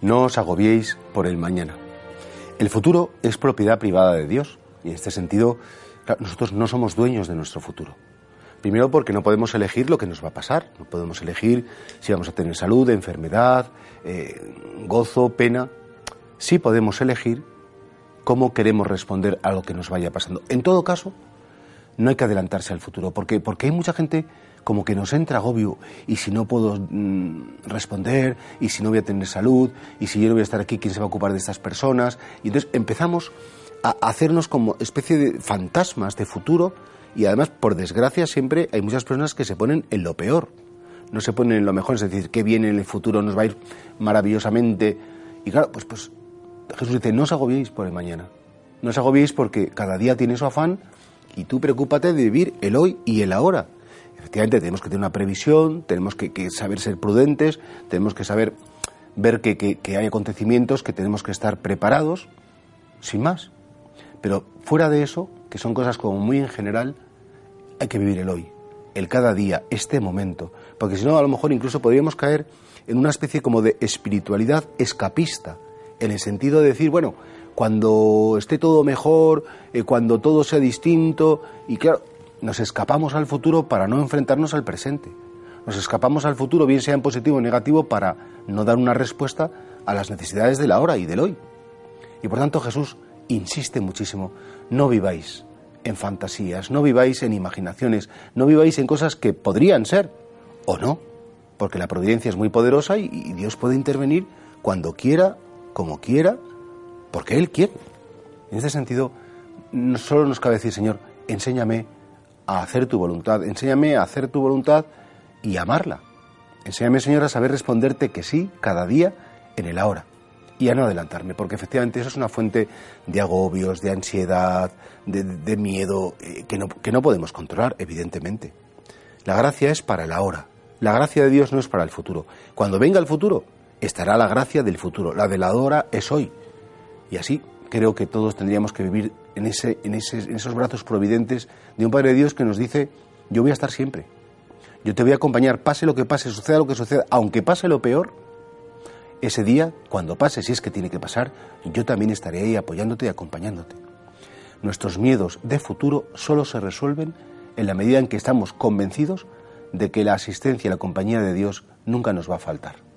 No os agobiéis por el mañana. El futuro es propiedad privada de Dios y en este sentido nosotros no somos dueños de nuestro futuro. Primero porque no podemos elegir lo que nos va a pasar, no podemos elegir si vamos a tener salud, enfermedad, eh, gozo, pena. Sí podemos elegir cómo queremos responder a lo que nos vaya pasando. En todo caso, no hay que adelantarse al futuro, porque, porque hay mucha gente como que nos entra agobio y si no puedo mm, responder y si no voy a tener salud y si yo no voy a estar aquí, ¿quién se va a ocupar de estas personas? Y entonces empezamos a hacernos como especie de fantasmas de futuro y además, por desgracia, siempre hay muchas personas que se ponen en lo peor. No se ponen en lo mejor, es decir, que viene en el futuro, nos va a ir maravillosamente. Y claro, pues, pues Jesús dice, no os agobiéis por el mañana. No os agobiéis porque cada día tiene su afán y tú preocúpate de vivir el hoy y el ahora efectivamente tenemos que tener una previsión, tenemos que, saber ser prudentes, tenemos que saber ver que, hay acontecimientos, que tenemos que estar preparados, sin más. Pero fuera de eso, que son cosas como muy en general, hay que vivir el hoy, el cada día, este momento, porque si no, a lo mejor incluso podríamos caer en una especie como de espiritualidad escapista, en el sentido de decir, bueno, cuando esté todo mejor, eh, cuando todo sea distinto, y claro, nos escapamos al futuro para no enfrentarnos al presente. Nos escapamos al futuro, bien sea en positivo o negativo, para no dar una respuesta a las necesidades de la hora y del hoy. Y por tanto Jesús insiste muchísimo, no viváis en fantasías, no viváis en imaginaciones, no viváis en cosas que podrían ser o no, porque la providencia es muy poderosa y, Dios puede intervenir cuando quiera, como quiera, porque Él quiere. En ese sentido, no solo nos cabe decir, Señor, enséñame a hacer tu voluntad. Enséñame a hacer tu voluntad y amarla. Enséñame, Señor, a saber responderte que sí cada día en el ahora y a no adelantarme, porque efectivamente eso es una fuente de agobios, de ansiedad, de, miedo, eh, que, no, que no podemos controlar, evidentemente. La gracia es para el ahora. La gracia de Dios no es para el futuro. Cuando venga el futuro, estará la gracia del futuro. La de la hora es hoy. Y así creo que todos tendríamos que vivir en, ese, en, esos brazos providentes de un Padre de Dios que nos dice, yo voy a estar siempre, yo te voy a acompañar, pase lo que pase, suceda lo que suceda, aunque pase lo peor, ese día, cuando pase, si es que tiene que pasar, yo también estaré ahí apoyándote y acompañándote. Nuestros miedos de futuro solo se resuelven en la medida en que estamos convencidos de que la asistencia y la compañía de Dios nunca nos va a faltar.